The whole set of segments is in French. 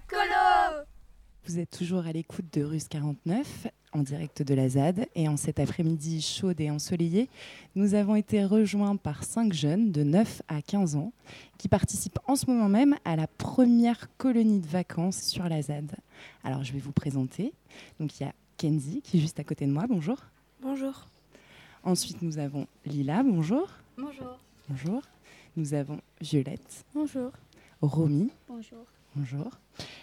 Colo Vous êtes toujours à l'écoute de Russe 49 en direct de la ZAD et en cet après-midi chaude et ensoleillé, nous avons été rejoints par cinq jeunes de 9 à 15 ans qui participent en ce moment même à la première colonie de vacances sur la ZAD. Alors je vais vous présenter. Donc il y a Kenzie qui est juste à côté de moi. Bonjour. Bonjour. Ensuite nous avons Lila. Bonjour. Bonjour. Bonjour. Nous avons Violette. Bonjour. Romy. Bonjour. Bonjour.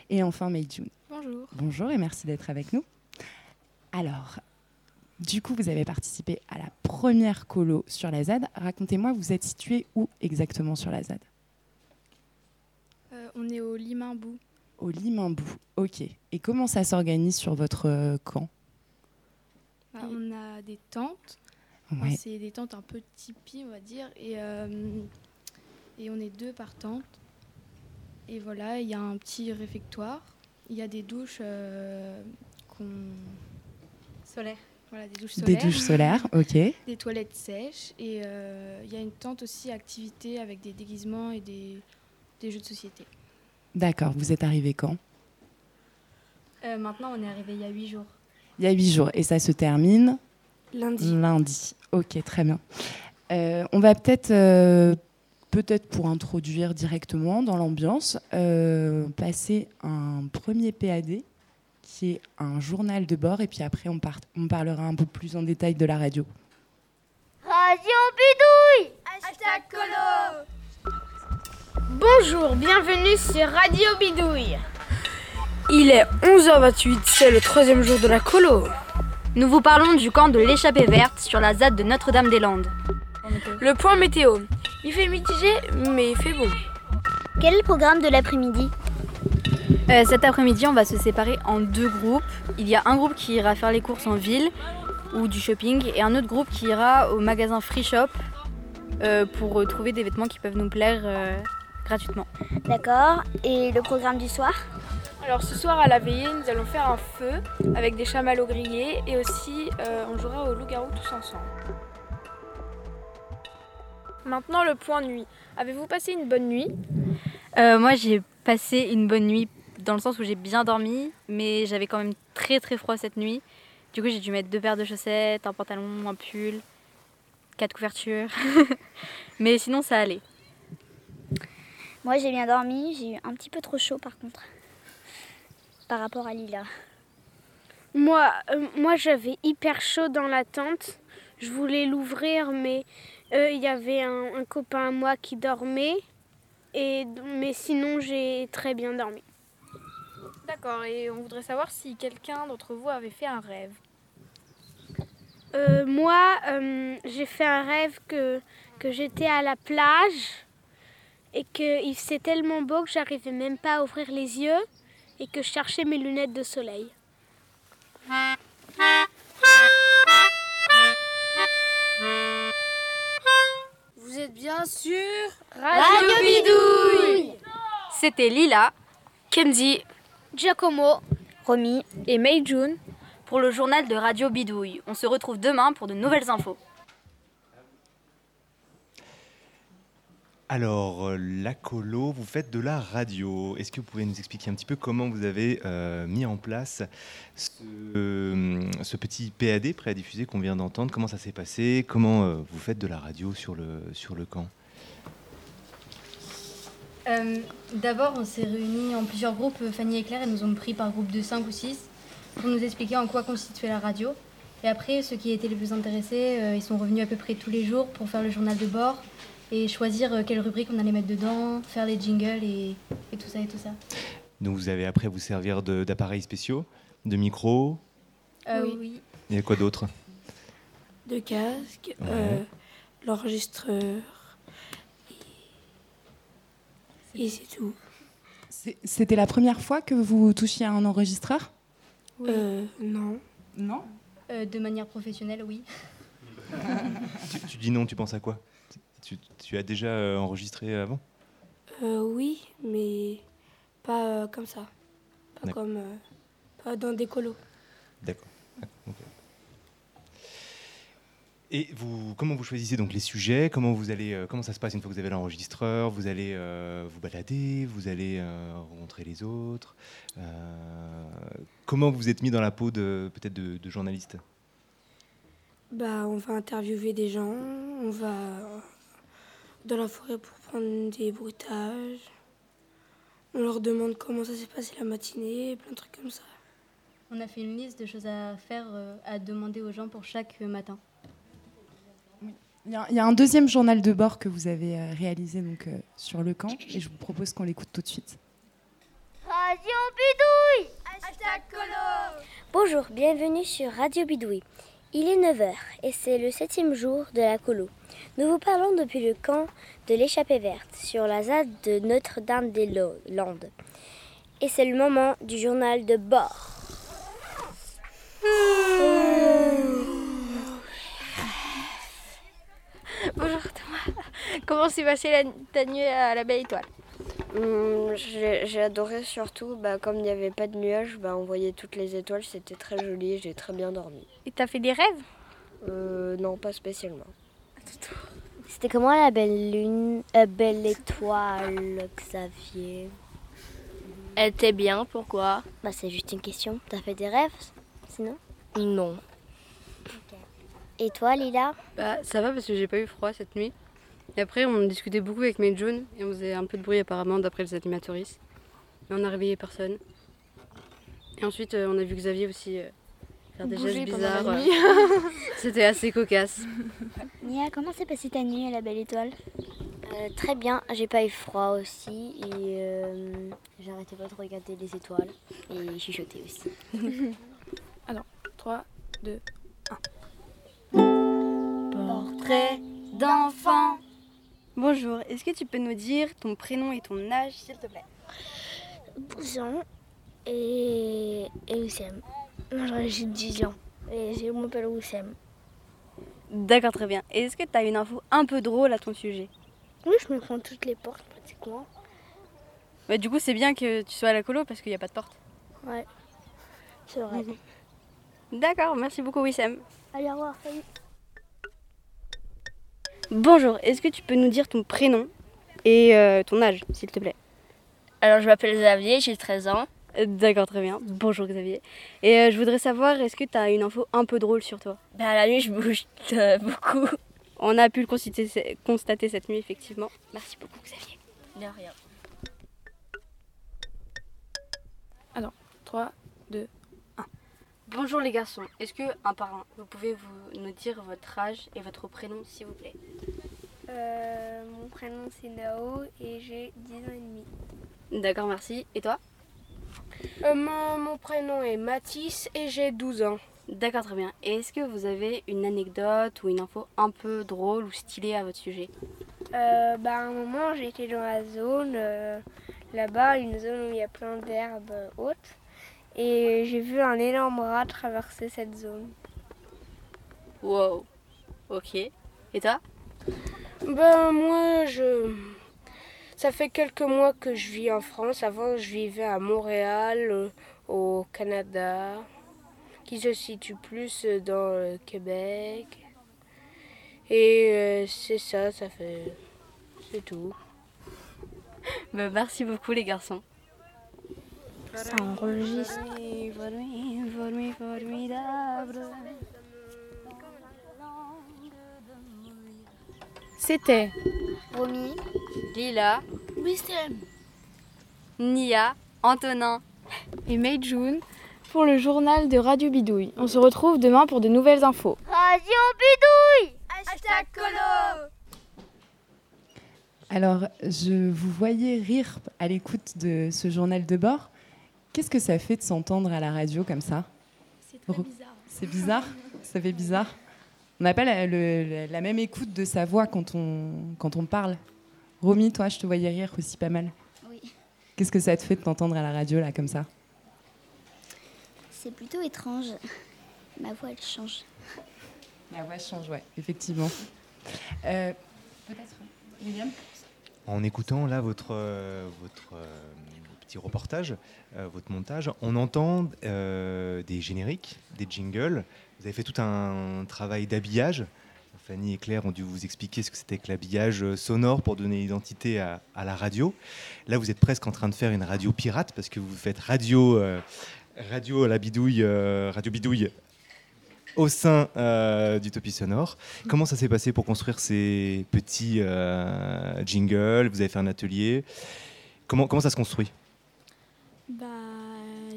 Et enfin Meijun. Bonjour. Bonjour et merci d'être avec nous. Alors, du coup, vous avez participé à la première colo sur la ZAD. Racontez-moi, vous êtes situé où exactement sur la ZAD Euh, on est au Limambou. Au Limambou. Ok. Et comment ça s'organise sur votre euh, camp? Bah, on a des tentes. Enfin. C'est des tentes un peu tipi, on va dire. Et, euh, et on est deux par tente. Et voilà, il y a un petit réfectoire. Il y a des douches euh, qu'on. Solaire. Voilà, des douches Des solaires. douches solaires, ok. Des toilettes sèches. Et euh, il y a une tente aussi activité avec des déguisements et des, des jeux de société. D'accord. Vous êtes arrivé quand? Euh, maintenant, on est arrivé il y a huit jours. Il y a huit jours. Et ça se termine Lundi. lundi. Ok, très bien. Euh, on va peut-être, euh, peut-être pour introduire directement dans l'ambiance, euh, passer un premier PAD qui est un journal de bord et puis après on, part- on parlera un peu plus en détail de la radio. Radio Bidouille Hashtag colo Bonjour, bienvenue sur Radio Bidouille. Il est 11h28, c'est le troisième jour de la colo. Nous vous parlons du camp de l'échappée verte sur la ZAD de Notre-Dame-des-Landes. Le point météo. Il fait mitigé, mais il fait bon. Quel est le programme de l'après-midi Euh, cet après-midi, on va se séparer en deux groupes. Il y a un groupe qui ira faire les courses en ville ou du shopping et un autre groupe qui ira au magasin Free Shop euh, pour euh, trouver des vêtements qui peuvent nous plaire euh, gratuitement. D'accord. Et le programme du soir Alors ce soir à la veillée, nous allons faire un feu avec des chamallows grillés et aussi euh, on jouera au loup-garou tous ensemble. Maintenant le point nuit. Avez-vous passé une bonne nuit Euh, moi, j'ai passé une bonne nuit dans le sens où j'ai bien dormi, mais j'avais quand même très très froid cette nuit. Du coup, j'ai dû mettre deux paires de chaussettes, un pantalon, un pull, quatre couvertures. mais sinon, ça allait. Moi, j'ai bien dormi. J'ai eu un petit peu trop chaud, par contre. Par rapport à Lila. Moi, euh, moi j'avais hyper chaud dans la tente. Je voulais l'ouvrir, mais euh, il y avait un, un copain à moi qui dormait. Et, mais sinon, j'ai très bien dormi. D'accord, et on voudrait savoir si quelqu'un d'entre vous avait fait un rêve. Euh, moi, euh, j'ai fait un rêve que, que j'étais à la plage et qu'il faisait tellement beau que j'arrivais même pas à ouvrir les yeux et que je cherchais mes lunettes de soleil. Êtes bien sûr Radio Bidouille C'était Lila Kenzie Giacomo. Romy. et Meijun. pour le journal de Radio Bidouille. On se retrouve demain pour de nouvelles infos. Alors, euh, la colo, vous faites de la radio. Est-ce que vous pouvez nous expliquer un petit peu comment vous avez euh, mis en place ce, euh, petit PAD prêt à diffuser qu'on vient d'entendre? Comment ça s'est passé? Comment vous faites de la radio sur le, camp? D'abord, on s'est réunis en plusieurs groupes. Fanny et Claire elles nous ont pris par groupe de 5 ou 6 pour nous expliquer en quoi constituait la radio. Et après, ceux qui étaient les plus intéressés, ils sont revenus à peu près tous les jours pour faire le journal de bord et choisir euh, quelle rubrique on allait mettre dedans, faire les jingles et, et tout ça et tout ça. Donc, vous avez après vous servir d'appareils spéciaux, de micros. Euh, Oui. oui. Il y a quoi d'autre? De casque, Ouais. euh, l'enregistreur. Et c'est tout. C'était la première fois que vous touchiez à un enregistreur? Euh, non. Non? Euh, de manière professionnelle, oui. tu, tu dis non, tu penses à quoi? Tu, tu as déjà euh, enregistré avant? Euh, oui, mais pas euh, comme ça. Pas comme euh, pas dans des colos. D'accord. Et vous, comment vous choisissez donc les sujets? Comment vous allez, comment ça se passe une fois que vous avez l'enregistreur? Vous allez vous balader Vous allez rencontrer les autres Comment vous vous êtes mis dans la peau de peut-être de, de journaliste? Bah, on va interviewer des gens, on va dans la forêt pour prendre des bruitages. On leur demande comment ça s'est passé la matinée, plein de trucs comme ça. On a fait une liste de choses à faire, euh, à demander aux gens pour chaque euh, matin. Il y, a, un deuxième journal de bord que vous avez euh, réalisé donc, euh, sur le camp et je vous propose qu'on l'écoute tout de suite. Radio Bidouille Hashtag colo Bonjour, bienvenue sur Radio Bidouille. Il est 9h et c'est le septième jour de la colo. Nous vous parlons depuis le camp de l'échappée verte sur la ZAD de Notre-Dame-des-Landes. Et c'est le moment du journal de bord. Bonjour Thomas. Comment s'est passée ta nuit à la belle étoile? Hum, J'ai adoré surtout, bah, comme il n'y avait pas de nuages, bah, on voyait toutes les étoiles, c'était très joli, j'ai très bien dormi. Et t'as fait des rêves? Euh, non, pas spécialement. C'était comment la belle lune, euh, belle étoile, Xavier? Elle était bien, pourquoi? Bah c'est juste une question. T'as fait des rêves sinon? Non. Et toi Lila? Bah, ça va parce que j'ai pas eu froid cette nuit. Et après, on discutait beaucoup avec mes June et on faisait un peu de bruit apparemment d'après les animatrices. Mais on a réveillé personne. Et ensuite, euh, on a vu Xavier aussi euh, faire des Bouger gestes bizarres. euh. C'était assez cocasse. Nia, comment s'est passée ta nuit à la belle étoile? Euh, très bien, j'ai pas eu froid aussi et euh, j'arrêtais pas de regarder les étoiles et chuchoter aussi. Alors, 3, 2, Portrait d'enfant. Bonjour, est-ce que tu peux nous dire ton prénom et ton âge, s'il te plaît? Jean et, et Oussem. Moi j'ai 10 ans et je m'appelle Oussem. D'accord, très bien. Et est-ce que tu as une info un peu drôle à ton sujet? Oui, je me prends toutes les portes pratiquement. bah, Du coup, c'est bien que tu sois à la colo parce qu'il n'y a pas de porte. Ouais, c'est vrai. D'accord, merci beaucoup, Wissem. Allez, au revoir, salut. Bonjour, est-ce que tu peux nous dire ton prénom et euh, ton âge, s'il te plaît? Alors je m'appelle Xavier, j'ai 13 ans. Euh, D'accord, très bien. Bonjour Xavier. Et euh, je voudrais savoir, est-ce que tu as une info un peu drôle sur toi? Bah, la nuit je bouge euh, beaucoup. On a pu le constater, constater cette nuit, effectivement. Merci beaucoup Xavier. De rien. Alors, 3, 2, Bonjour les garçons, est-ce que un par un, vous pouvez vous nous dire votre âge et votre prénom, s'il vous plaît? Euh, Mon prénom c'est Nao et j'ai 10 ans et demi. D'accord, merci. Et toi? Euh, mon, mon prénom est Mathis et j'ai 12 ans. D'accord, très bien. Et est-ce que vous avez une anecdote ou une info un peu drôle ou stylée à votre sujet? Euh, bah, à un moment, j'étais dans la zone, euh, là-bas, une zone où il y a plein d'herbes hautes. Et j'ai vu un énorme rat traverser cette zone. Wow. Ok. Et toi? Ben, moi, je. Ça fait quelques mois que je vis en France. Avant, je vivais à Montréal, euh, au Canada, qui se situe plus euh, dans le Québec. Et euh, c'est ça, ça fait. C'est tout. Bah, Merci beaucoup les garçons. Ça enregistre. C'était Romy. Lila, Wissem. Nia, Antonin. et Meijun pour le journal de Radio Bidouille. On se retrouve demain pour de nouvelles infos. Radio Bidouille Hashtag colo Alors, je vous voyais rire à l'écoute de ce journal de bord. Qu'est-ce que ça fait de s'entendre à la radio comme ça C'est très bizarre. C'est bizarre? Ça fait bizarre? On n'a pas la, le- la même écoute de sa voix quand on, quand on parle. Romy, toi, je te voyais rire aussi pas mal. Oui. Qu'est-ce que ça te fait de t'entendre à la radio, là, comme ça? C'est plutôt étrange. Ma voix, elle change. La voix change, ouais, effectivement. Euh, Peut-être, William? En écoutant là votre, euh, votre euh, petit reportage, euh, votre montage, on entend euh, des génériques, des jingles. Vous avez fait tout un travail d'habillage. Fanny et Claire ont dû vous expliquer ce que c'était que l'habillage sonore pour donner identité à, la radio. Là, vous êtes presque en train de faire une radio pirate parce que vous faites radio, euh, radio à la bidouille, euh, radio bidouille au sein euh, d'Utopie Sonore. Comment ça s'est passé pour construire ces petits jingles? Vous avez fait un atelier. Comment, ça se construit?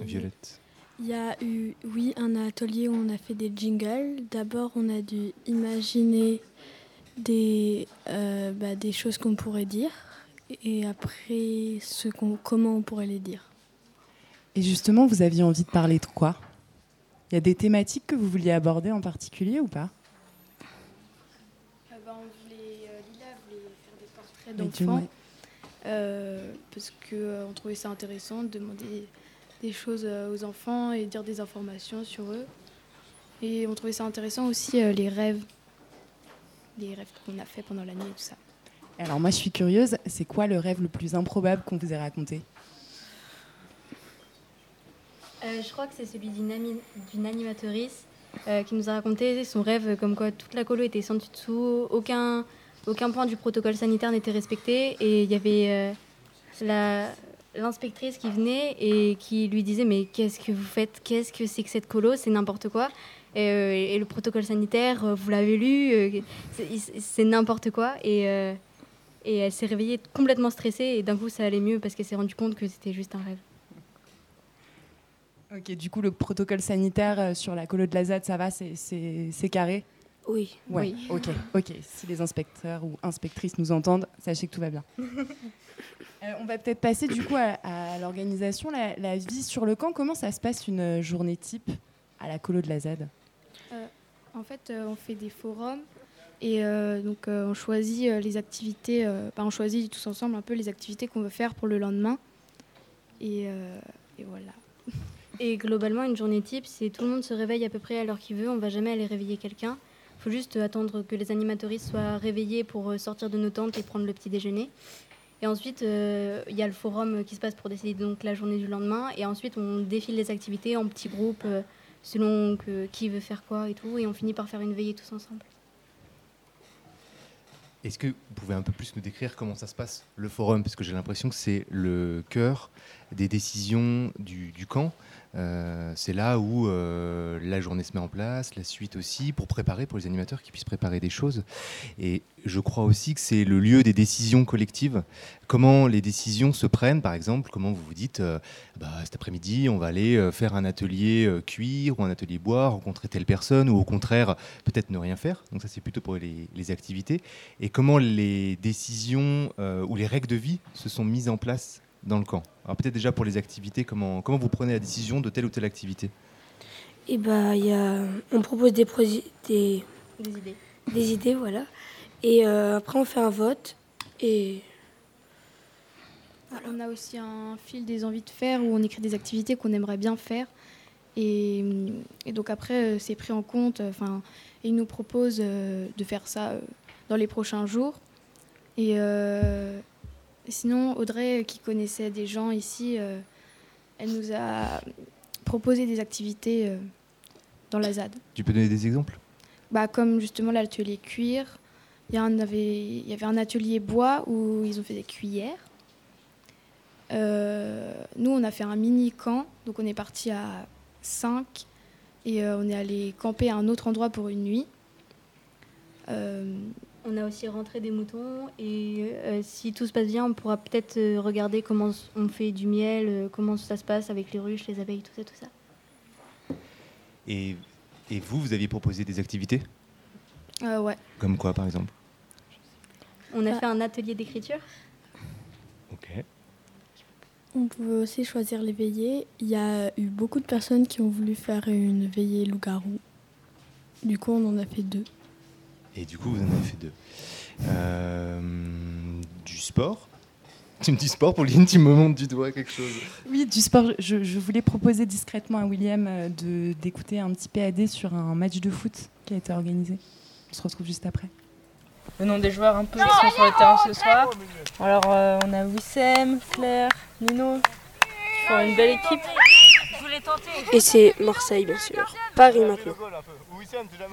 Violette. Il y a eu, oui, un atelier où on a fait des jingles. D'abord, on a dû imaginer des, euh, bah, des choses qu'on pourrait dire. Et après ce qu'on, comment on pourrait les dire. Et justement, vous aviez envie de parler de quoi? Il y a des thématiques que vous vouliez aborder en particulier ou pas? Bah, on voulait, euh, Lila voulait faire des portraits d'enfants. euh, parce qu'on euh, trouvait ça intéressant de demander des choses aux enfants et dire des informations sur eux. Et on trouvait ça intéressant aussi les rêves, les rêves qu'on a fait pendant l'année et tout ça. Alors moi je suis curieuse, c'est quoi le rêve le plus improbable qu'on vous ait raconté? Euh, Je crois que c'est celui d'une, ami- d'une animatrice euh, qui nous a raconté son rêve comme quoi toute la colo était sans dessous, aucun, aucun point du protocole sanitaire n'était respecté et il y avait euh, la, l'inspectrice qui venait et qui lui disait mais qu'est-ce que vous faites? Qu'est-ce que c'est que cette colo? C'est n'importe quoi. Et, euh, et le protocole sanitaire, euh, vous l'avez lu, euh, c'est, n'importe quoi. Et, euh, et elle s'est réveillée complètement stressée et d'un coup ça allait mieux parce qu'elle s'est rendue compte que c'était juste un rêve. Ok, du coup le protocole sanitaire sur la colo de la ZAD, ça va, c'est, carré? Oui. Ouais, Oui. ok, ok. Si les inspecteurs ou inspectrices nous entendent, sachez que tout va bien. Euh, on va peut-être passer du coup à, à l'organisation, la, la vie sur le camp. Comment ça se passe une euh, journée type à la colo de la ZAD Euh, en fait, euh, on fait des forums et euh, donc euh, on choisit les activités, bah, on choisit tous ensemble un peu les activités qu'on veut faire pour le lendemain. Et, euh, et voilà. Et globalement, une journée type, c'est tout le monde se réveille à peu près à l'heure qu'il veut. On va jamais aller réveiller quelqu'un. Il faut juste attendre que les animatoristes soient réveillés pour sortir de nos tentes et prendre le petit déjeuner. Et ensuite, euh, il y a le forum qui se passe pour décider donc la journée du lendemain. Et ensuite, on défile les activités en petits groupes euh, selon que, qui veut faire quoi et tout. Et on finit par faire une veillée tous ensemble. Est-ce que vous pouvez un peu plus nous décrire comment ça se passe, le forum? Parce que j'ai l'impression que c'est le cœur des décisions du, camp. Euh, c'est là où euh, la journée se met en place, la suite aussi, pour préparer, pour les animateurs qui puissent préparer des choses. Et je crois aussi que c'est le lieu des décisions collectives. Comment les décisions se prennent, par exemple, comment vous vous dites, euh, bah, cet après-midi, on va aller faire un atelier cuir ou un atelier bois, rencontrer telle personne, ou au contraire, peut-être ne rien faire. Donc ça, c'est plutôt pour les, activités. Et comment les décisions ou les règles de vie se sont mises en place dans le camp Alors peut-être déjà pour les activités, comment, comment vous prenez la décision de telle ou telle activité? Et bah, il y a, on propose des, des, Des idées. des idées, voilà. Et euh, après, on fait un vote. Et On a aussi un fil des envies de faire où on écrit des activités qu'on aimerait bien faire. Et, et donc après, euh, c'est pris en compte. Enfin, ils nous proposent euh, de faire ça euh, dans les prochains jours. Et euh, sinon, Audrey, euh, qui connaissait des gens ici, euh, elle nous a proposé des activités euh, dans la ZAD. Tu peux donner des exemples? Bah, comme justement l'atelier cuir. Il y, avait- il y avait un atelier bois où ils ont fait des cuillères. Euh, nous, on a fait un mini camp, donc on est parti à 5 et on est allé camper à un autre endroit pour une nuit. On a aussi rentré des moutons et euh, si tout se passe bien, on pourra peut-être euh, regarder comment on fait du miel, euh, comment ça se passe avec les ruches, les abeilles, tout ça, tout ça. et, et vous, vous aviez proposé des activités? Euh, ouais. Comme quoi, par exemple? On a fait un atelier d'écriture. Ok. On pouvait aussi choisir les veillées. Il y a eu beaucoup de personnes qui ont voulu faire une veillée loup-garou. Du coup, on en a fait deux. Et du coup, vous en avez fait deux. Euh, du sport Tu me dis sport, Pauline, tu me montres du doigt quelque chose. Oui, du sport. Je, je voulais proposer discrètement à William euh, de, d'écouter un petit PAD sur un match de foot qui a été organisé. On se retrouve juste après. Le nom des joueurs un peu qui sont sur le terrain ce soir. Alors euh, on a Wissem, Claire, Nino qui font une belle équipe. Et c'est Marseille, bien sûr. Paris maintenant.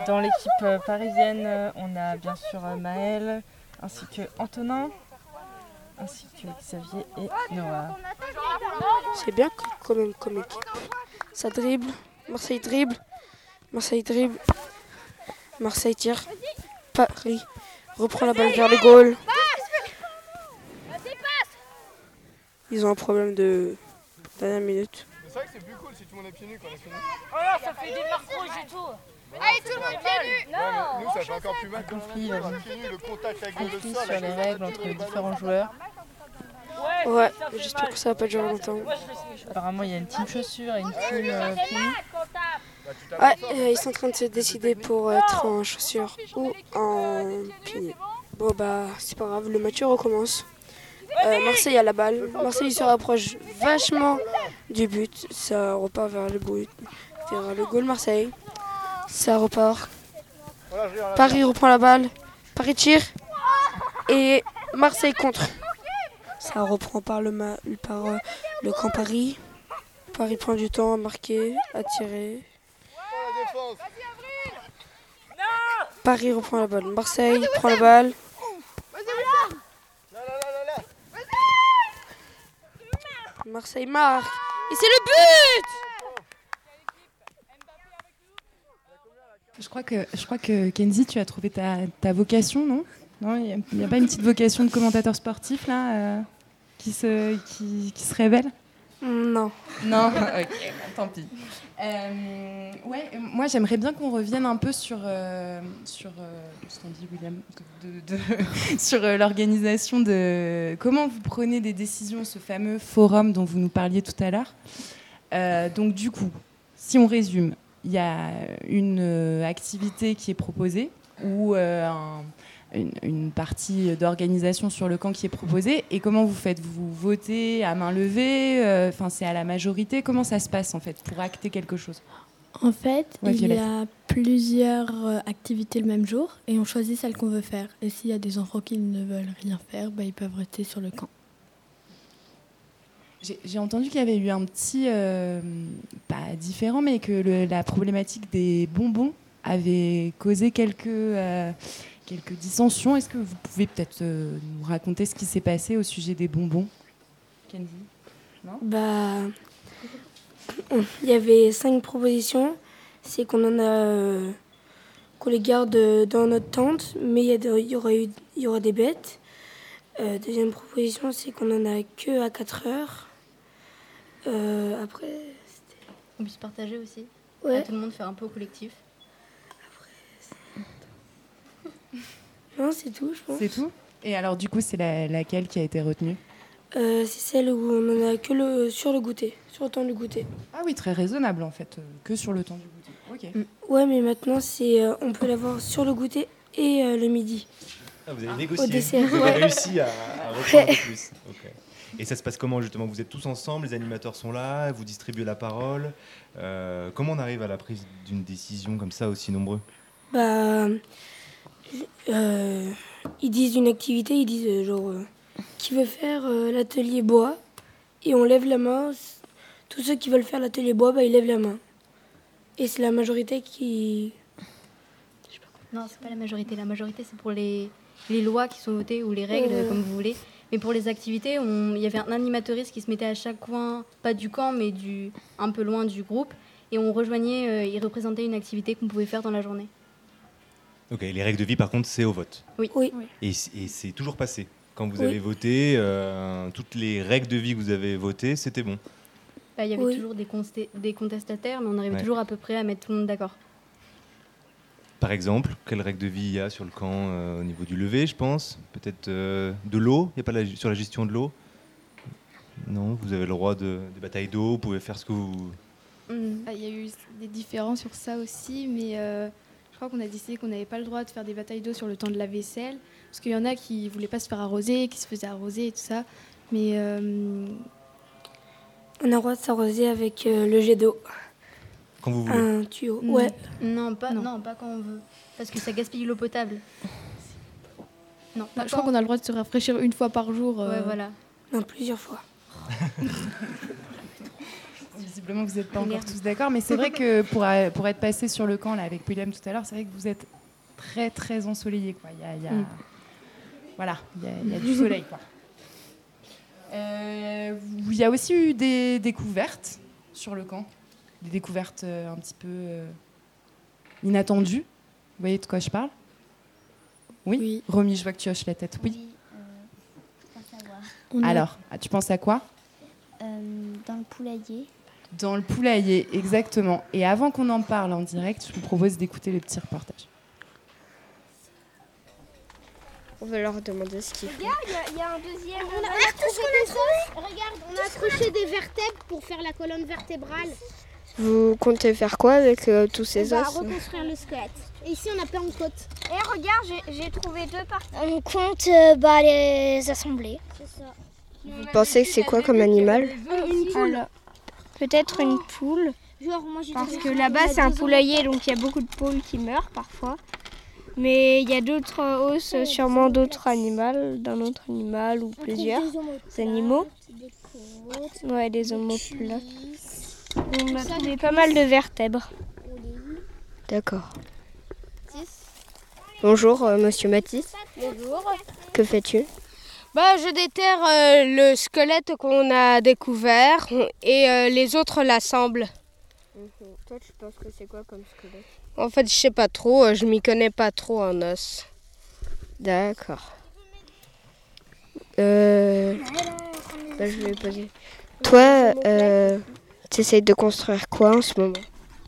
Dans l'équipe euh, parisienne, euh, on a bien sûr euh, Maël, ainsi que Antonin, ainsi que Xavier et Noah. C'est bien quand même comme équipe. Ça dribble, Marseille dribble, Marseille dribble, Marseille tire, Paris reprend la balle vers le goal. Ils ont un problème de dernière minute. C'est vrai que c'est plus cool si tout le monde est pieds nus quand on fini. Oh là, ça fait des marques rouges et tout. Allez, tout le monde pieds nus. Ouais, mais nous, ça fait encore plus mal Conflit, on euh, est le contact avec le conflit sol. sur les règles entre les différents joueurs. Ouais, j'espère que ça va pas durer longtemps. Apparemment, il y a une team chaussures et une team euh, pieds nus. Ouais, euh, ils sont en train de se décider pour être en chaussures ou en pieds. Bon bah c'est pas grave, le match recommence. Euh, Marseille a la balle, Marseille se rapproche vachement du but, ça repart vers le but, vers le goal Marseille. Ça repart. Paris reprend la balle, Paris tire et Marseille contre. Ça reprend par le, par, euh, le camp Paris. Paris prend du temps à marquer, à tirer. Paris reprend la balle. Marseille prend la balle. Marseille marque. Et c'est le but! Je crois que, je crois que Kenzie, tu as trouvé ta, ta vocation, non? Non, il n'y a, pas une petite vocation de commentateur sportif là euh, qui, se, qui, qui se révèle? Non. Non Ok, bon, tant pis. Euh, ouais, euh, moi j'aimerais bien qu'on revienne un peu sur, euh, sur ce qu'on dit William, sur l'organisation de comment vous prenez des décisions, ce fameux forum dont vous nous parliez tout à l'heure. Donc du coup, si on résume, il y a une activité qui est proposée ou un- une, une partie d'organisation sur le camp qui est proposée. Et comment vous faites? Vous votez à main levée euh, Enfin, c'est à la majorité? Comment ça se passe en fait pour acter quelque chose? En fait, Ouais, il y a plusieurs euh, activités le même jour et on choisit celle qu'on veut faire. Et s'il y a des enfants qui ne veulent rien faire, bah, ils peuvent rester sur le camp. J'ai j'ai entendu qu'il y avait eu un petit, euh, pas différent, mais que le- la problématique des bonbons avait causé quelques, euh, quelques dissensions. Est-ce que vous pouvez peut-être euh, nous raconter ce qui s'est passé au sujet des bonbons? Kenzie? Non? Bah, il y avait cinq propositions. C'est qu'on en a, euh, qu'on les garde dans notre tente, mais il y, aura eu, il y aura des bêtes. Euh, deuxième proposition, c'est qu'on en a que à 4 heures. Euh, après, On puisse partager aussi. Ouais. À tout le monde faire un peu au collectif. Non, c'est tout, je pense. C'est tout? Et alors, du coup, c'est la- laquelle qui a été retenue? Euh, c'est celle où on en a que le, sur le goûter, sur le temps du goûter. Ah oui, très raisonnable en fait, euh, que sur le temps du goûter. Ok. Ouais, mais maintenant, c'est, euh, on peut l'avoir sur le goûter et euh, le midi. Ah, vous avez Au négocié. dessert, Vous avez réussi à, à reprendre un peu plus. Ok. Et ça se passe comment justement? Vous êtes tous ensemble, les animateurs sont là, vous distribuez la parole. Euh, comment on arrive à la prise d'une décision comme ça aussi nombreux? Bah, euh, ils disent une activité, ils disent euh, genre euh, qui veut faire l'atelier bois et on lève la main. Tous ceux qui veulent faire l'atelier bois, bah, ils lèvent la main. Et c'est la majorité qui. Non, c'est pas la majorité. La majorité, c'est pour les, les lois qui sont votées ou les règles, comme vous voulez. Mais pour les activités, on- il y avait un animateuriste qui se mettait à chaque coin, pas du camp, mais du, un peu loin du groupe. Et on rejoignait, il représentait une activité qu'on pouvait faire dans la journée. Ok, les règles de vie par contre c'est au vote. Oui. Oui. Et, c'est toujours passé. Quand vous Oui. avez voté, euh, toutes les règles de vie que vous avez votées, c'était bon. Bah, il y avait Oui. toujours des, des contestataires, mais on arrivait Ouais. toujours à peu près à mettre tout le monde d'accord. Par exemple, quelles règles de vie il y a sur le camp euh, au niveau du lever, je pense? Peut-être euh, de l'eau? Il n'y a pas la, sur la gestion de l'eau? Non, vous avez le droit de, de bataille d'eau, vous pouvez faire ce que vous... Ah, Il y a eu des différends sur ça aussi, mais euh, crois qu'on a décidé qu'on n'avait pas le droit de faire des batailles d'eau sur le temps de la vaisselle, parce qu'il y en a qui voulaient pas se faire arroser, qui se faisaient arroser et tout ça. Mais euh, On a le droit de s'arroser avec euh, le jet d'eau. Quand vous voulez. Un tuyau. Mm. Ouais. Non, pas, non. pas quand on veut. Parce que ça gaspille l'eau potable. Non, pas je crois qu'on a le droit de se rafraîchir une fois par jour. euh, Ouais, voilà. Non, plusieurs fois. Visiblement, vous n'êtes pas encore tous d'accord, mais c'est vrai que pour, euh, pour être passé sur le camp là, avec William tout à l'heure, c'est vrai que vous êtes très très ensoleillé. Quoi. Il, y a, il y a- Mm. Voilà, il y, a, il y a du soleil. Quoi. Euh, il y a aussi eu des découvertes sur le camp, des découvertes euh, un petit peu euh, inattendues. Vous voyez de quoi je parle? Oui, Romy, je vois que tu hoches la tête. Oui. Alors, ah, tu penses à quoi? Euh, dans le poulailler. Dans le poulailler, exactement. Et avant qu'on en parle en direct, je vous propose d'écouter le petit reportage. On va leur demander ce qu'ils font. Regarde, il y a- il y, a un deuxième. On a- on regarde tout ce accroché qu'on a des os. Regarde, on a accroché des vertèbres pour faire la colonne vertébrale. Vous comptez faire quoi avec euh, tous ces on va os reconstruire le squelette. Et ici, on a plein de côtes. Et regarde, j'ai- j'ai trouvé deux parties. On compte euh, bah, les assembler. C'est ça. Vous pensez que c'est quoi comme animal? Une poule. Peut-être une poule. Genre, moi, j'ai Parce que là-bas, c'est un poulailler, donc il y a beaucoup de poules qui meurent parfois. Mais il y a d'autres os, euh, sûrement d'autres animaux, d'un autre animal ou plusieurs animaux. Ouais, des omoplates. On a trouvé pas mal de vertèbres. D'accord. Bonjour, euh, monsieur Mathis. Bonjour. Que fais-tu? Bah, je déterre euh, le squelette qu'on a découvert et euh, les autres l'assemblent. Toi, tu penses que c'est quoi comme squelette? En fait, je sais pas trop, euh, je m'y connais pas trop en os. D'accord. Euh... bah, je vais poser. Toi, euh, tu essayes de construire quoi en ce moment?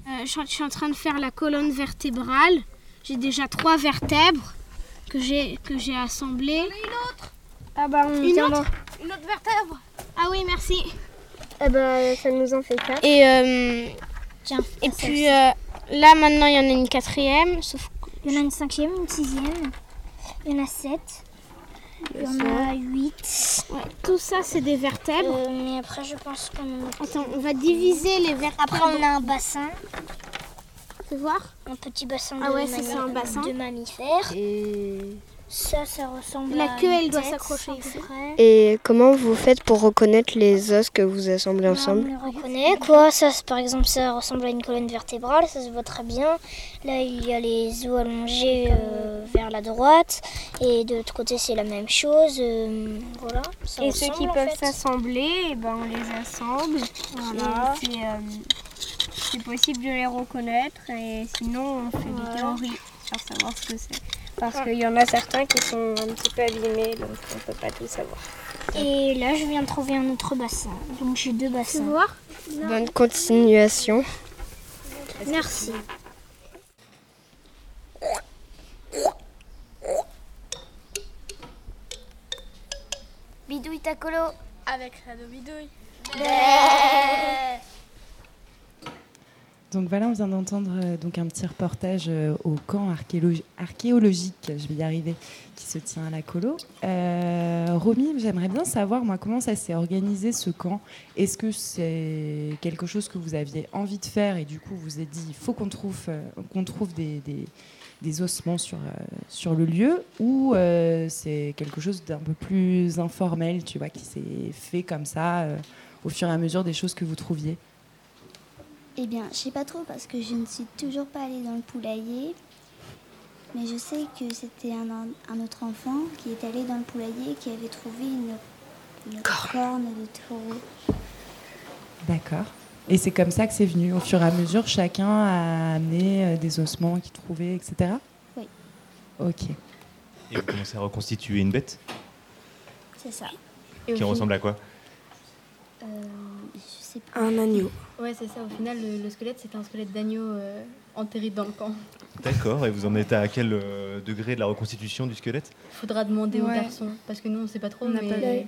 Euh, je suis- je suis en train de faire la colonne vertébrale. J'ai déjà trois vertèbres que j'ai que j'ai assemblées. Une autre. Ah bah on une autre. Une autre vertèbre. Ah oui, merci. Eh ben, ça nous en fait quatre. Et euh, et puis euh, là maintenant il y en a une quatrième. Sauf Il y en a une cinquième, une sixième. Il y en a sept. Il y en a huit. Ouais, tout ça c'est des vertèbres. Euh, mais après, je pense qu'on. Attends, on va diviser les vertèbres. Après, on a un bassin. Fais voir? Un petit bassin Ah de, ouais, ça, mani- c'est un bassin. de mammifères. Et... Ça, ça ressemble La à queue, une elle doit s'accrocher ici. Et comment vous faites pour reconnaître les os que vous assemblez ensemble On les reconnaît, quoi. Ça, par exemple, ça ressemble à une colonne vertébrale, ça se voit très bien. Là, il y a les os allongés euh, vers la droite. Et de l'autre côté, c'est la même chose. euh, voilà. ça Et ceux qui peuvent fait. s'assembler, eh ben, on les assemble. Voilà. Et c'est, euh, c'est possible de les reconnaître. Et sinon, on fait Voilà. des théories savoir ce que c'est. Parce qu'il y en a certains qui sont un petit peu abîmés, donc on ne peut pas tout savoir. Et là, je viens de trouver un autre bassin. Donc, j'ai deux bassins. voir Bonne continuation. Merci. Bidouille ta colo. Avec Radio Bidouille. Donc voilà, on vient d'entendre euh, donc un petit reportage euh, au camp archéologi- archéologique, je vais y arriver, qui se tient à la colo. Euh, Romy, j'aimerais bien savoir moi comment ça s'est organisé ce camp? Est-ce que c'est quelque chose que vous aviez envie de faire et du coup vous êtes dit il faut qu'on trouve euh, qu'on trouve des, des- ossements sur sur le lieu ou c'est quelque chose d'un peu plus informel, tu vois, qui s'est fait comme ça au fur et à mesure des choses que vous trouviez? Eh bien, je sais pas trop parce que je ne suis toujours pas allée dans le poulailler. Mais je sais que c'était un, un autre enfant qui est allé dans le poulailler et qui avait trouvé une, une corne de taureau. D'accord. Et c'est comme ça que c'est venu. Au fur et à mesure, chacun a amené euh, des ossements qu'il trouvait, etc. Oui. Ok. Et vous commencez à reconstituer une bête? C'est ça. qui ressemble à quoi? Euh, je Un agneau. Ouais, c'est ça. Au final, le, le squelette, c'était un squelette d'agneau euh, enterré dans le camp. D'accord. Et vous en êtes à quel euh, degré de la reconstitution du squelette? Faudra demander aux garçons parce que nous, on sait pas trop. On mais... pas vu.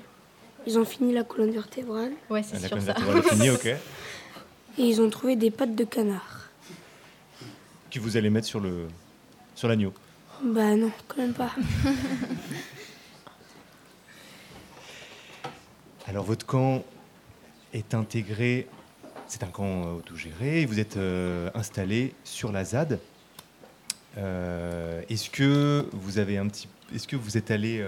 Ils ont fini la colonne vertébrale. Ouais, c'est Ah, sûr colonne ça. vertébrale est finie, ok. Et ils ont trouvé des pattes de canard. Que vous allez mettre sur le sur l'agneau. Bah non, quand même pas. Alors votre camp est intégré, c'est un camp euh, autogéré, vous êtes euh, installé sur la ZAD. Euh, est-ce que vous avez un petit, est-ce que vous êtes allé,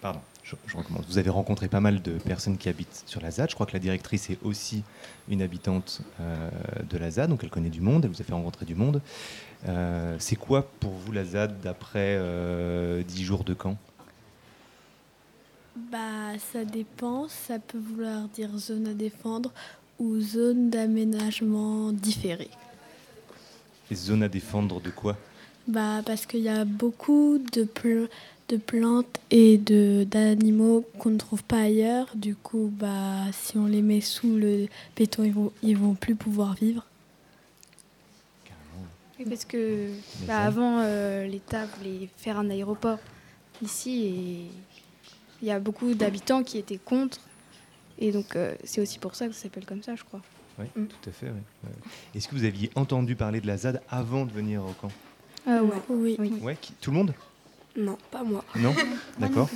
pardon, je, recommence. Vous avez rencontré pas mal de personnes qui habitent sur la ZAD. Je crois que la directrice est aussi une habitante de la ZAD, donc elle connaît du monde, elle vous a fait rencontrer du monde. C'est quoi pour vous la ZAD d'après euh, 10 jours de camp? Bah, ça dépend. Ça peut vouloir dire zone à défendre ou zone d'aménagement différé. Et zone à défendre de quoi? Bah, parce qu'il y a beaucoup de, pl- de plantes et de d'animaux qu'on ne trouve pas ailleurs. Du coup, bah, si on les met sous le béton, ils vont, ils vont plus pouvoir vivre. Oui, parce que bah, avant, euh, l'État voulait faire un aéroport ici et il y a beaucoup d'habitants qui étaient contre. Et donc, euh, c'est aussi pour ça que ça s'appelle comme ça, je crois. Oui, tout à fait. ouais, ouais. Est-ce que vous aviez entendu parler de la ZAD avant de venir au camp? Ah ouais. Oui. Ouais, qui- tout le monde? Non, pas moi. Non? D'accord.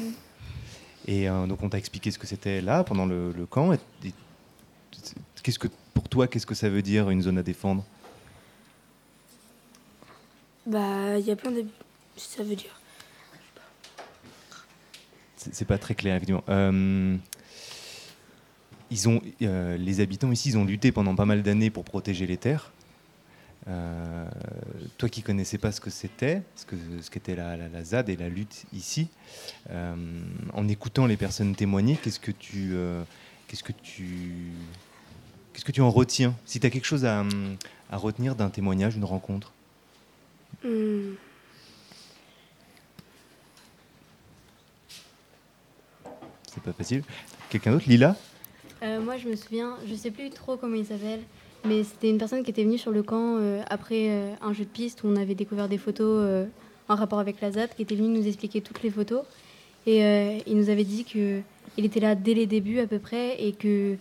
Et euh, donc on t'a expliqué ce que c'était là pendant le, le camp. Et- et- Qu'est-ce que pour toi, qu'est-ce que ça veut dire une zone à défendre? Bah, il y a plein de. Ça veut dire. C'est pas très clair, effectivement. Euh, ils ont, euh, les habitants ici, ils ont lutté pendant pas mal d'années pour protéger les terres. Euh, toi qui connaissais pas ce que c'était, ce que ce qu'était la, ZAD et la lutte ici, en écoutant les personnes témoigner, qu'est-ce que tu, qu'est-ce que tu, qu'est-ce que tu en retiens? Si tu as quelque chose à, hum, à retenir d'un témoignage, d'une rencontre? Hmm. Pas facile. Quelqu'un d'autre Lila Euh, moi, je me souviens, je sais plus trop comment il s'appelle, mais c'était une personne qui était venue sur le camp euh, après euh, un jeu de piste où on avait découvert des photos en rapport avec la ZAD, qui était venu nous expliquer toutes les photos. Et il nous avait dit que il était là dès les débuts à peu près et que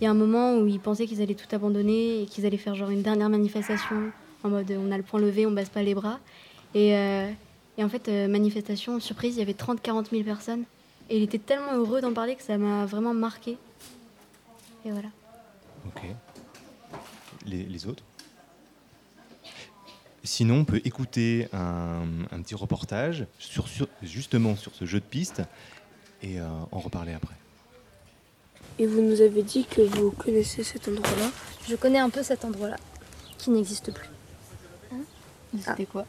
il y a un moment où il pensait qu'ils allaient tout abandonner et qu'ils allaient faire genre une dernière manifestation en mode on a le point levé, on baisse pas les bras. Et, en fait, manifestation surprise, il y avait 30-40 000 personnes. Et il était tellement heureux d'en parler que ça m'a vraiment marqué. Et voilà. Ok. Les, les autres? Sinon, on peut écouter un, un petit reportage sur, sur- justement sur ce jeu de piste et euh, en reparler après. Et vous nous avez dit que vous connaissez cet endroit-là? Je connais un peu cet endroit-là, qui n'existe plus. C'était quoi?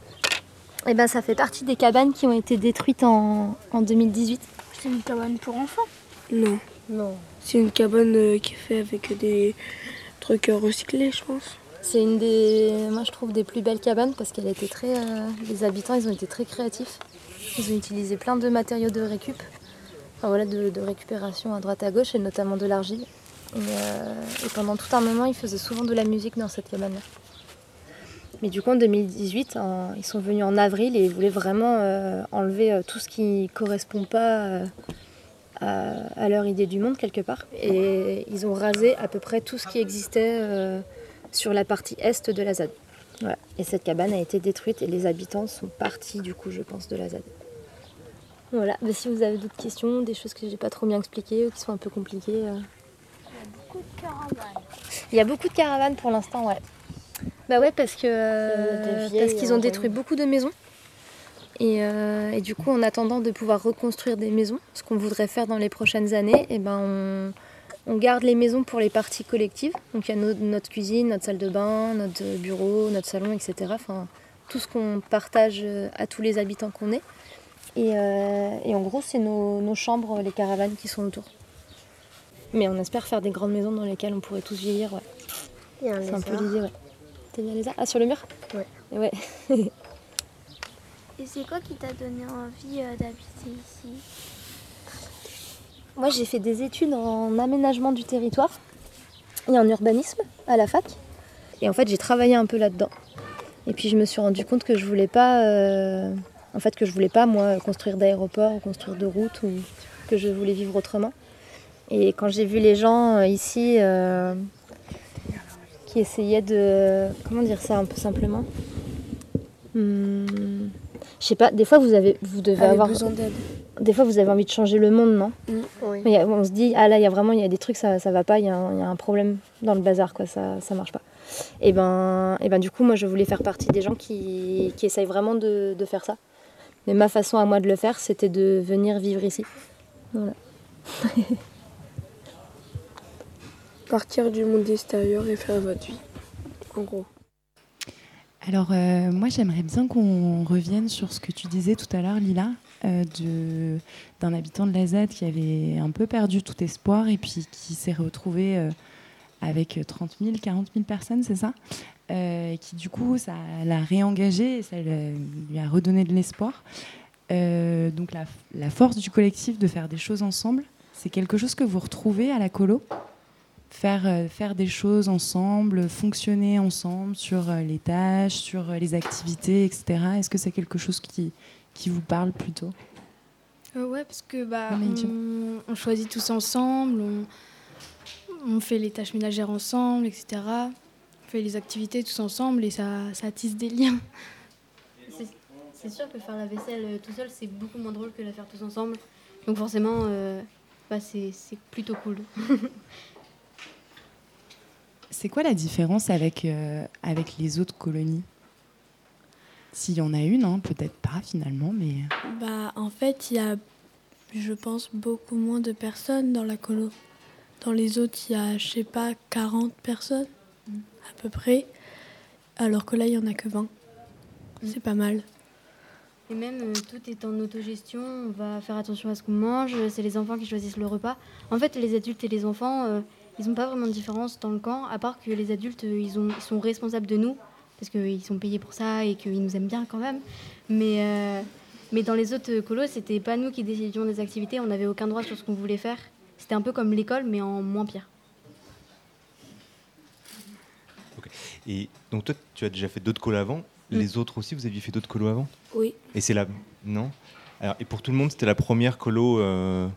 Eh ben, ça fait partie des cabanes qui ont été détruites en, en 2018. C'est une cabane pour enfants Non. Non. C'est une cabane euh, qui est faite avec des trucs euh, recyclés, je pense. C'est une des, moi je trouve, des plus belles cabanes parce qu'elle était très, euh, les habitants, ils ont été très créatifs. Ils ont utilisé plein de matériaux de récup, enfin voilà, de, de récupération à droite à gauche et notamment de l'argile. Et, euh, et pendant tout un moment, ils faisaient souvent de la musique dans cette cabane-là. Mais du coup, en 2018, en- ils sont venus en avril et ils voulaient vraiment euh, enlever euh, tout ce qui correspond pas euh, à, à leur idée du monde quelque part. Et ils ont rasé à peu près tout ce qui existait euh, sur la partie est de la ZAD. Voilà. Et cette cabane a été détruite et les habitants sont partis du coup, je pense, de la ZAD. Voilà, mais si vous avez d'autres questions, des choses que j'ai pas trop bien expliquées ou qui sont un peu compliquées. euh. Il y a beaucoup de caravanes pour l'instant, ouais. Bah ouais, parce que Euh, vieilles, parce qu'ils ont euh, détruit beaucoup de maisons. Et, euh, et du coup, en attendant de pouvoir reconstruire des maisons, ce qu'on voudrait faire dans les prochaines années, et ben on, on garde les maisons pour les parties collectives. Donc il y a no- notre cuisine, notre salle de bain, notre bureau, notre salon, etc. Enfin, tout ce qu'on partage euh, à tous les habitants qu'on est. Et, euh, et en gros, c'est nos, nos chambres, les caravanes qui sont autour. Mais on espère faire des grandes maisons dans lesquelles on pourrait tous vieillir. Ouais. C'est un peu l'idée, ouais. T'as Ah, sur le mur? Ouais. Ouais. Et c'est quoi qui t'a donné envie euh, d'habiter ici? Moi, j'ai fait des études en aménagement du territoire et en urbanisme à la fac. Et en fait, j'ai travaillé un peu là-dedans. Et puis, je me suis rendu compte que je voulais pas, euh, en fait, que je voulais pas moi construire d'aéroport ou construire de routes ou que je voulais vivre autrement. Et quand j'ai vu les gens euh, ici euh, qui essayaient de, comment dire ça un peu simplement, Hmm, je sais pas. Des fois, vous avez, vous devez Avec avoir besoin d'aide. Des fois, vous avez envie de changer le monde, non Oui. Mais a- on se dit, ah là, il y a vraiment il y a des trucs, ça, ça va pas, il y, a un- il y a un problème dans le bazar, quoi, ça, ça marche pas. Et ben, et ben, du coup, moi, je voulais faire partie des gens qui, qui essayent vraiment de, de faire ça. Mais ma façon à moi de le faire, c'était de venir vivre ici. Voilà. Partir du monde extérieur et faire votre vie, en gros. Alors, euh, moi, j'aimerais bien qu'on revienne sur ce que tu disais tout à l'heure, Lila, euh, d'un habitant de la ZAD qui avait un peu perdu tout espoir et puis qui s'est retrouvé euh, avec 30 000, 40 000 personnes, c'est ça? Et qui, du coup, ça l'a réengagé et ça lui a redonné de l'espoir. Donc, la, la force du collectif de faire des choses ensemble, c'est quelque chose que vous retrouvez à la colo? Faire, euh, faire des choses ensemble, fonctionner ensemble sur euh, les tâches, sur euh, les activités, etc. Est-ce que c'est quelque chose qui, qui vous parle plutôt? Euh, ouais, parce que bah, Non, mais tu- on, on choisit tous ensemble, on, on fait les tâches ménagères ensemble, etc. On fait les activités tous ensemble et ça, ça tisse des liens. C'est- sûr que faire la vaisselle tout seul, c'est beaucoup moins drôle que la faire tous ensemble. Donc forcément, euh, bah, c'est c'est plutôt cool. C'est quoi la différence avec, euh, avec les autres colonies? S'il y en a une, hein, peut-être pas finalement, mais... Bah, en fait, il y a, je pense, beaucoup moins de personnes dans la colo. Dans les autres, il y a, je sais pas, 40 personnes, à peu près. Alors que là, il y en a que 20. C'est pas mal. Et même euh, tout est en autogestion, on va faire attention à ce qu'on mange, c'est les enfants qui choisissent le repas. En fait, les adultes et les enfants, euh, ils n'ont pas vraiment de différence dans le camp, à part que les adultes, euh, ils, ont, ils sont responsables de nous, parce qu'ils sont payés pour ça et qu'ils nous aiment bien quand même. Mais, euh, mais dans les autres colos, c'était pas nous qui décidions des activités, on n'avait aucun droit sur ce qu'on voulait faire. C'était un peu comme l'école, mais en moins pire. Et donc toi, tu as déjà fait d'autres colos avant. Les autres aussi, vous aviez fait d'autres colos avant? Oui. Et c'est la... Non? Alors, Et pour tout le monde, c'était la première colo euh,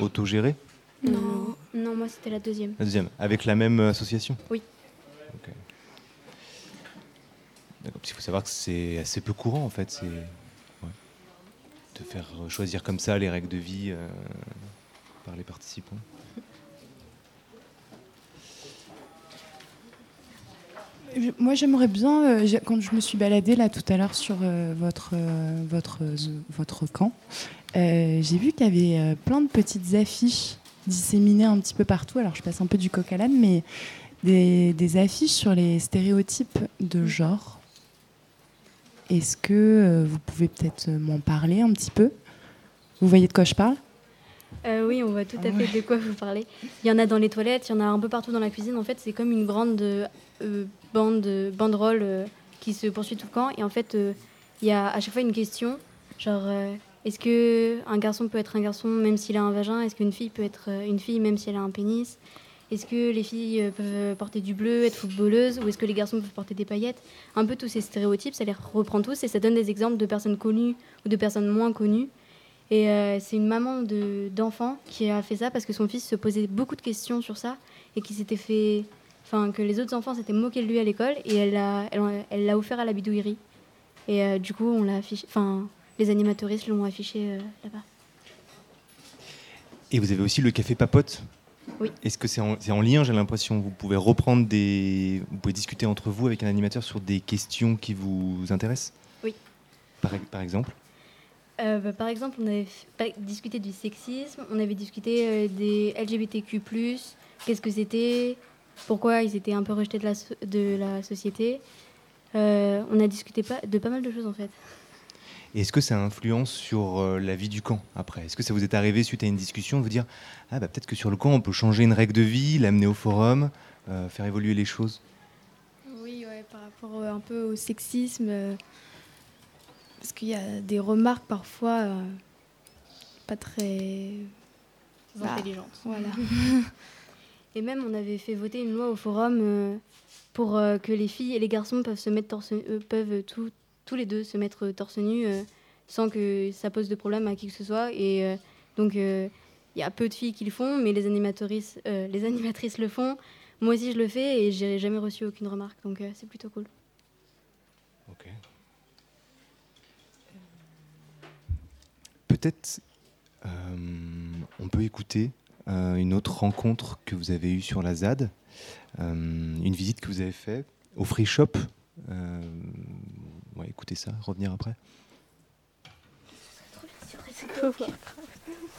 autogérée? Non. Non, moi c'était la deuxième. La deuxième Avec la même association Oui. Ok. D'accord, parce qu'il faut savoir que c'est assez peu courant en fait, c'est ouais, de faire choisir comme ça les règles de vie euh, par les participants. Moi, j'aimerais bien, euh, quand je me suis baladée là tout à l'heure sur euh, votre, euh, votre, euh, votre camp, euh, j'ai vu qu'il y avait euh, plein de petites affiches disséminées un petit peu partout. Alors, je passe un peu du coq à l'âne, mais des, des affiches sur les stéréotypes de genre. Est-ce que euh, vous pouvez peut-être euh, m'en parler un petit peu? Vous voyez de quoi je parle? Euh, oui, on voit tout à Ouais. fait de quoi vous parlez. Il y en a dans les toilettes, il y en a un peu partout dans la cuisine. En fait, c'est comme une grande euh, bande, banderole euh, qui se poursuit tout le camp. Et en fait, il y a à chaque fois une question, genre est-ce que un garçon peut être un garçon même s'il a un vagin? Est-ce qu'une fille peut être euh, une fille même si elle a un pénis? Est-ce que les filles euh, peuvent porter du bleu, être footballeuses? Ou est-ce que les garçons peuvent porter des paillettes? Un peu tous ces stéréotypes, ça les reprend tous et ça donne des exemples de personnes connues ou de personnes moins connues. Et euh, c'est une maman de- d'enfant qui a fait ça parce que son fils se posait beaucoup de questions sur ça et qui s'était fait. Enfin, que les autres enfants s'étaient moqués de lui à l'école et elle l'a offert à la bidouillerie. Et du coup, on l'a affiché. Enfin, les animatoristes l'ont affiché euh, là-bas. Et vous avez aussi le café papote. Oui. Est-ce que c'est en, lien, j'ai l'impression Vous pouvez reprendre des. Vous pouvez discuter entre vous avec un animateur sur des questions qui vous intéressent Oui. Par, par exemple Euh, bah, par exemple, on avait discuté du sexisme, on avait discuté euh, des LGBTQ+, qu'est-ce que c'était, pourquoi ils étaient un peu rejetés de la, so- de la société. Euh, on a discuté pas, de pas mal de choses en fait. Est-ce que ça influence sur euh, la vie du camp après? Est-ce que ça vous est arrivé suite à une discussion de vous dire ah bah peut-être que sur le camp on peut changer une règle de vie, l'amener au forum, euh, faire évoluer les choses? Oui, ouais, par rapport euh, un peu au sexisme, euh, parce qu'il y a des remarques parfois euh, pas très bah, intelligentes. Voilà. Et même, on avait fait voter une loi au forum euh, pour euh, que les filles et les garçons peuvent se mettre torse, euh, peuvent tout- tous les deux se mettre torse nu euh, sans que ça pose de problème à qui que ce soit. Et euh, donc, euh, il y a peu de filles qui le font, mais les animatrices, les animatrices le font. Moi aussi, je le fais et j'ai jamais reçu aucune remarque, donc c'est plutôt cool. Peut-être euh, on peut écouter une autre rencontre que vous avez eue sur la ZAD, une visite que vous avez faite au Free Shop. Euh, ouais, écoutez ça, revenir après.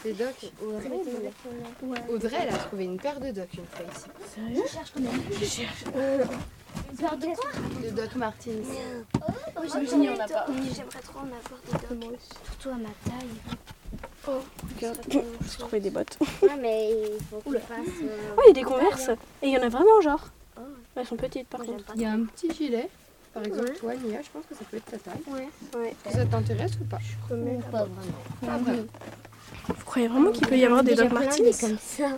Des docks Audrey, elle a trouvé une paire de docks une fois ici. Sérieux? Je cherche combien Je cherche. Une paire de quoi? De Doc Martins. Oh, pas. J'aimerais trop en avoir des docks. Surtout à ma taille. Oh, regarde, j'ai trouvé des bottes. Ouais, mais il faut qu'on fasse. euh, Oh, il y a des converses. Et il y en a vraiment, genre. Elles sont petites par contre. Il y a un petit gilet. Par exemple, toi, Nia, je pense que ça peut être ta taille. Ouais. ouais. Ça t'intéresse ou pas? Pas vraiment. Pas vraiment. Vous croyez vraiment qu'il peut y avoir des Doc Martins comme ça.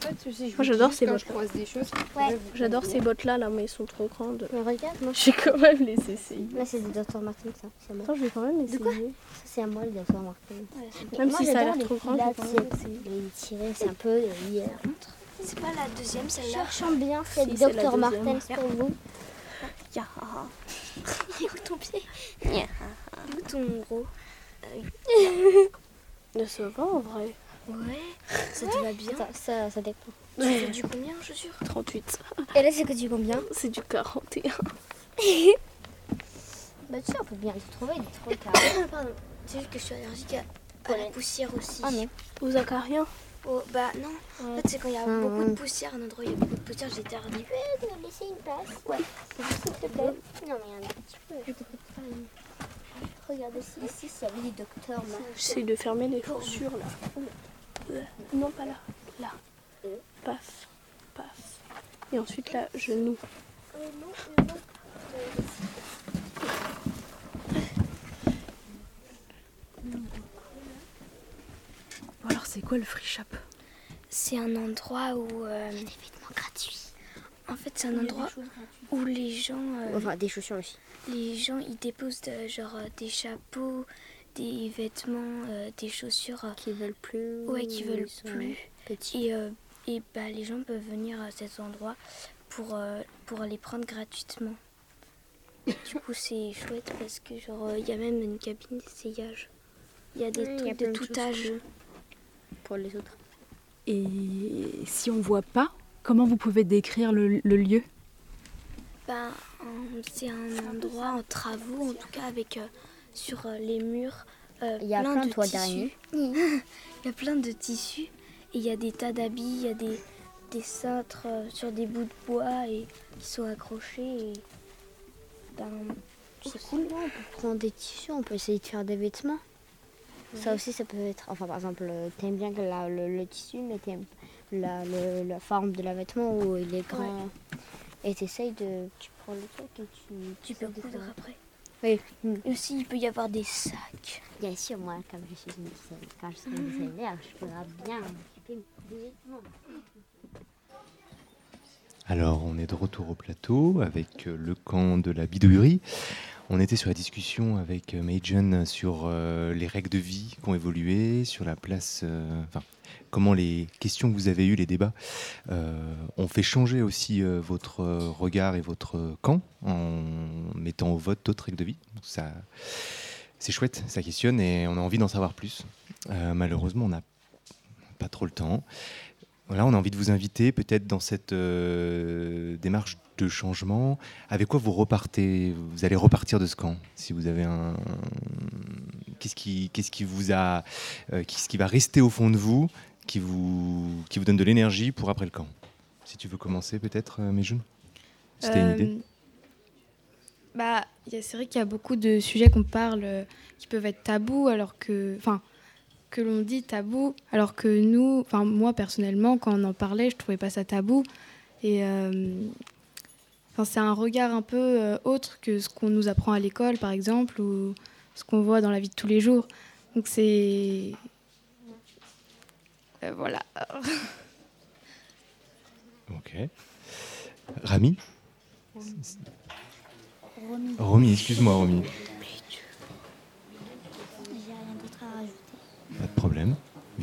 Pas de soucis. je Moi j'adore ces bottes. je Ouais. J'adore ces bottes là, là, mais elles sont trop grandes. Mais regarde, moi. J'ai quand même les essayer. Là, c'est des Dr. Martin, ça. C'est à moi. Attends, je vais quand même essayer. quoi? Ça, c'est à moi, le Dr. Martin. Même Moi, si ça a l'air trop grand, je vais pilates, quand même c'est- essayer. Les tirés, c'est un peu hier. C'est pas la deuxième, celle-là. Cherchons bien, c'est Si, c'est Dr. Martens pour vous. Il est où ton pied Ya. Il est où ton gros De se va en vrai. Ouais, ça te va bien. Ça, ça, ça dépend. Tu fais du combien, je suis 38. Et là, c'est que du combien? C'est du 41. Bah, tu sais, on peut bien le trouver, des trucs. Pardon, c'est juste que je suis allergique à, à la poussière aussi. Ah non. Aux acariens Oh, bah non. En fait, c'est quand il y a beaucoup de poussière, un endroit où il y a beaucoup de poussière, j'ai été ardue. Tu vas me laisser une place Ouais. S'il te plaît. Non, mais un petit peu. Regarde ici, ici, ça avait des docteurs. J'essaie de fermer les chaussures là. Euh, Non, pas là. Là. Passe. Passe. Et ensuite là, genou. Bon, alors, c'est quoi le free shop? C'est un endroit où. euh, Des vêtements gratuits. en fait, c'est un endroit où les gens. euh, Enfin, des chaussures aussi. les gens, ils déposent euh, genre euh, des chapeaux, des vêtements, euh, des chaussures. euh, Qui veulent plus. Ouais, qui veulent sont plus. Petits. Et, euh, et bah, les gens peuvent venir à cet endroit pour, euh, pour les prendre gratuitement. Du coup, c'est chouette parce que genre il y a même une cabine d'essayage. Il y a des Ouais, il y a trucs plein de de tout choses âge. Pour les autres. Et si on voit pas, comment vous pouvez décrire le, le lieu? Bah, euh, c'est un endroit en travaux, en tout cas avec euh, sur euh, les murs. euh, Il y a plein de toits tissus. d'araignée. il y a plein de tissus et il y a des tas d'habits, il y a des, des cintres sur des bouts de bois et qui sont accrochés. Et, ben, C'est cool. on peut prendre des tissus, on peut essayer de faire des vêtements. Ça Ouais. aussi, ça peut être. Enfin, par exemple, euh, t'aimes bien que la- le, le tissu, mais t'aimes la, le- la forme de la vêtement où il est grand. Et t'essayes de. Tu prends le truc et tu. tu peux coudre après. Oui. Et aussi, il peut y avoir des sacs. Bien sûr, moi, comme je suis une quand je serai designer, je pourrai bien m'occuper des vêtements. Alors, on est de retour au plateau avec euh, le camp de la bidouillerie. On était sur la discussion avec euh, Majon sur euh, les règles de vie qui ont évolué, sur la place, euh, enfin, comment les questions que vous avez eues, les débats, ont fait changer aussi votre regard et votre camp en mettant au vote d'autres règles de vie. C'est chouette, ça questionne et on a envie d'en savoir plus. Malheureusement, on n'a pas trop le temps. Voilà, on a envie de vous inviter peut-être dans cette euh, démarche de changement. Avec quoi vous repartez? Vous allez repartir de ce camp? Si vous avez un, qu'est-ce qui, qu'est-ce qui vous a, euh, qu'est-ce qui va rester au fond de vous, qui vous, qui vous donne de l'énergie pour après le camp? Si tu veux commencer peut-être, euh, C'était une idée? Euh, Bah, y a- c'est vrai qu'il y a beaucoup de sujets qu'on parle qui peuvent être tabous, alors que, enfin, que l'on dit tabou, alors que nous, enfin moi personnellement, quand on en parlait, je trouvais pas ça tabou. Et euh, enfin, c'est un regard un peu euh, autre que ce qu'on nous apprend à l'école, par exemple, ou ce qu'on voit dans la vie de tous les jours. Donc c'est Euh, voilà. Ok. Rami? Romy. Romy, excuse-moi, Romy. J'ai rien d'autre à rajouter. Pas de problème.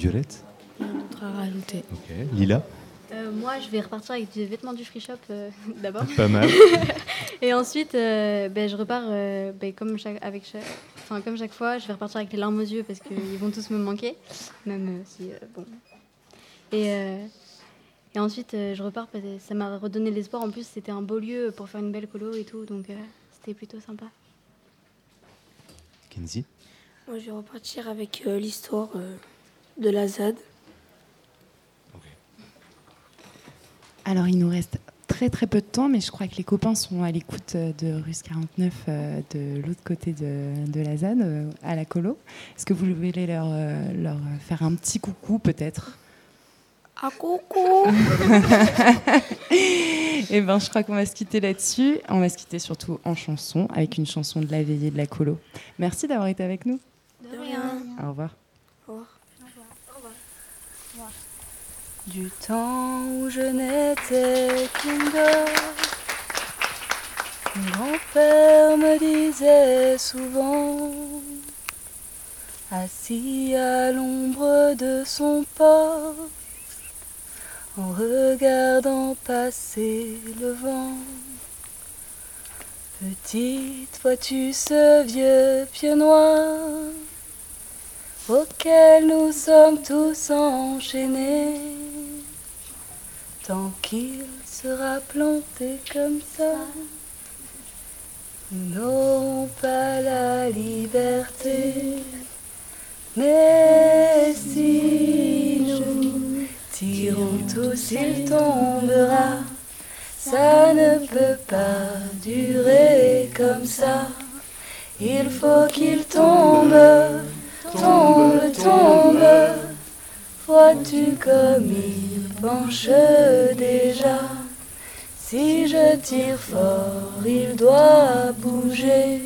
Violette Rien d'autre à rajouter. Ok. Lila Euh, moi, je vais repartir avec des vêtements du free shop euh, d'abord. Pas mal. Et ensuite, euh, ben, je repars euh, ben, comme, chaque, avec chaque, enfin, comme chaque fois. Je vais repartir avec les larmes aux yeux parce qu'ils vont tous me manquer. Même euh, si. euh, bon. Et, euh, et ensuite, euh, je repars parce que ça m'a redonné l'espoir. En plus, c'était un beau lieu pour faire une belle colo et tout. Donc, euh, c'était plutôt sympa. Kenzie Moi, je vais repartir avec euh, l'histoire. De la ZAD. Alors, il nous reste très très peu de temps, mais je crois que les copains sont à l'écoute euh, de Russe 49 euh, de l'autre côté de, de la ZAD, euh, à la colo. Est-ce que vous voulez leur, euh, leur faire un petit coucou peut-être? Un coucou Eh ben, je crois qu'on va se quitter là-dessus. On va se quitter surtout en chanson, avec une chanson de la veillée de la colo. Merci d'avoir été avec nous. De rien. Au revoir. Au revoir. Du temps où je n'étais qu'une gosse, mon grand-père me disait souvent, assis à l'ombre de son poste, en regardant passer le vent. Petite, vois-tu ce vieux pieu noir auquel nous sommes tous enchaînés Tant qu'il sera planté comme ça, nous n'aurons pas la liberté. Mais si nous tirons tous, il tombera. Ça ne peut pas durer comme ça. Il faut qu'il tombe, tombe, tombe. Vois-tu comme il penche déjà Si je tire fort, il doit bouger.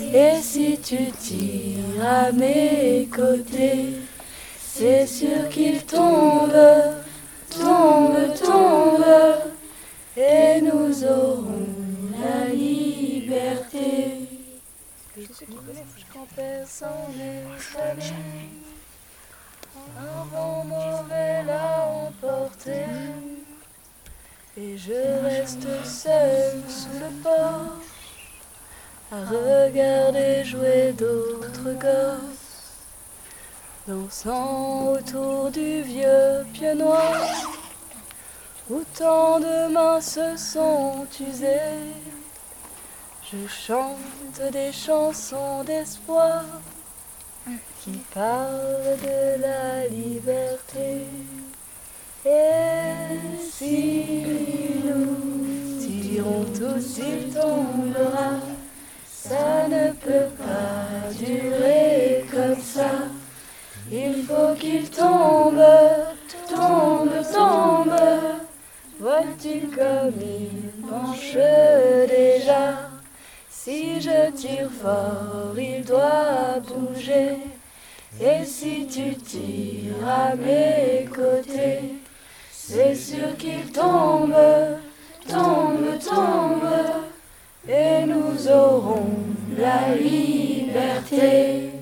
Et si tu tires à mes côtés, c'est sûr qu'il tombe, tombe, tombe. Et nous aurons la liberté. Allé. Un vent mauvais l'a emporté. Et je reste seul sous le port À regarder jouer d'autres gosses Dansant autour du vieux pieu noir Où tant de mains se sont usées. Je chante des chansons d'espoir qui parle de la liberté. Et si nous tirons tous, il tombera. Ça ne peut pas durer comme ça. Il faut qu'il tombe, tombe, tombe. Vois-tu comme il penche déjà? Si je tire fort, il doit bouger. Et si tu tires à mes côtés, c'est sûr qu'il tombe, tombe, tombe. Et nous aurons la liberté.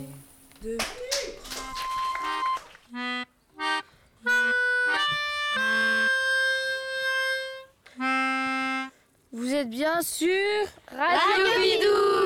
bien sûr Radio,